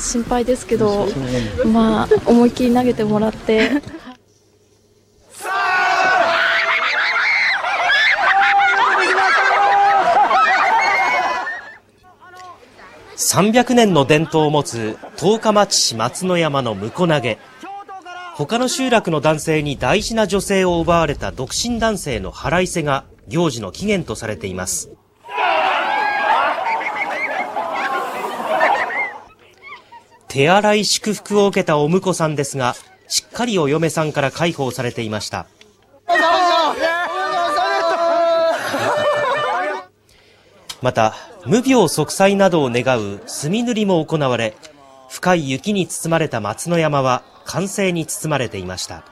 と心配ですけど、まあ、思いっきり投げてもらって。300年の伝統を持つ十日町市松の山の婿投げ。他の集落の男性に大事な女性を奪われた独身男性の腹いせが行事の起源とされています。手洗い祝福を受けたお婿さんですが、しっかりお嫁さんから解放されていました。また、無病息災などを願う墨塗りも行われ、深い雪に包まれた松の山は歓声に包まれていました。